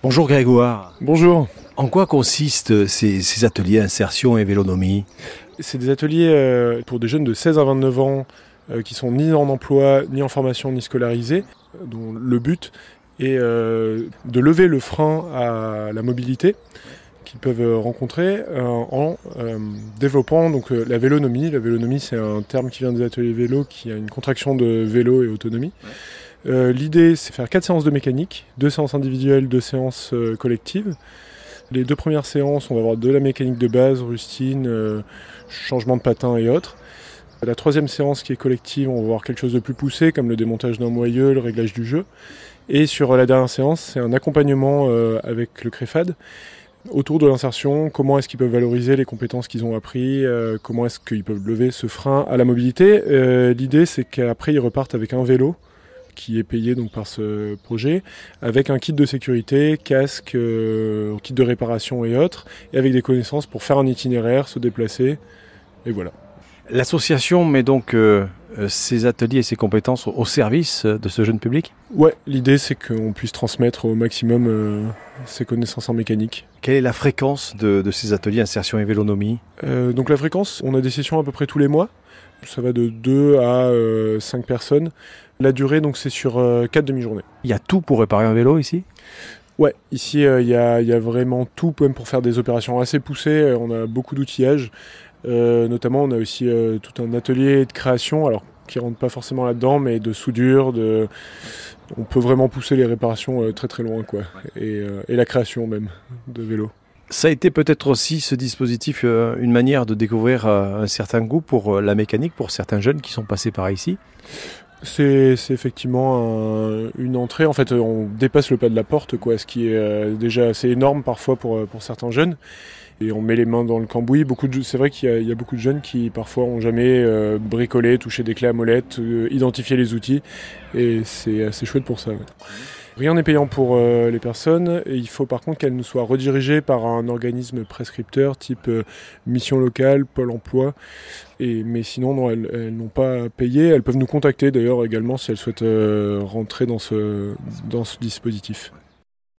Bonjour Grégoire. Bonjour. En quoi consistent ces, ateliers insertion et vélonomie? C'est des ateliers euh, pour des jeunes de 16 à 29 ans euh, qui sont ni en emploi, ni en formation, ni scolarisés, dont le but est euh, de lever le frein à la mobilité qu'ils peuvent rencontrer en développant donc la vélonomie. La vélonomie, c'est un terme qui vient des ateliers vélo, qui a une contraction de vélo et autonomie. Euh, l'idée, c'est faire quatre séances de mécanique, deux séances individuelles, deux séances euh, collectives. Les deux premières séances, on va avoir de la mécanique de base, rustine, euh, changement de patin et autres. La troisième séance qui est collective, on va voir quelque chose de plus poussé, comme le démontage d'un moyeu, le réglage du jeu. Et sur la dernière séance, c'est un accompagnement avec le CREFAD autour de l'insertion, comment est-ce qu'ils peuvent valoriser les compétences qu'ils ont appris, comment est-ce qu'ils peuvent lever ce frein à la mobilité. L'idée, c'est qu'après, ils repartent avec un vélo qui est payé donc par ce projet, avec un kit de sécurité, casque, euh, kit de réparation et autres, et avec des connaissances pour faire un itinéraire, se déplacer, et voilà. L'association met donc euh, euh, ces ateliers et ces compétences au service de ce jeune public? Ouais, l'idée c'est qu'on puisse transmettre au maximum ces connaissances en mécanique. Quelle est la fréquence de, de ces ateliers insertion et vélonomie? Donc la fréquence, on a des sessions à peu près tous les mois. Ça va de 2 à 5 personnes. La durée, donc, c'est sur 4 euh, demi-journées. Il y a tout pour réparer un vélo ici? Ouais, ici, euh, il y, a, vraiment tout, même pour faire des opérations assez poussées. Euh, on a beaucoup d'outillage. Notamment, on a aussi tout un atelier de création, alors qui rentre pas forcément là-dedans, mais de soudure, de... on peut vraiment pousser les réparations très très loin, quoi. Et, et, la création même de vélos. Ça a été peut-être aussi ce dispositif une manière de découvrir un certain goût pour la mécanique pour certains jeunes qui sont passés par ici? C'est effectivement une entrée. En fait, on dépasse le pas de la porte, quoi, ce qui est euh, déjà assez énorme parfois pour, euh, pour certains jeunes. Et on met les mains dans le cambouis. Beaucoup c'est vrai qu'il y, a beaucoup de jeunes qui parfois ont jamais euh, bricolé, touché des clés à molette, identifié les outils. Et c'est assez chouette pour ça. Rien n'est payant pour euh, les personnes et il faut par contre qu'elles nous soient redirigées par un organisme prescripteur type euh, mission locale, Pôle emploi. Mais sinon, non, elles, n'ont pas payé. Elles peuvent nous contacter d'ailleurs également si elles souhaitent euh, rentrer dans ce dispositif.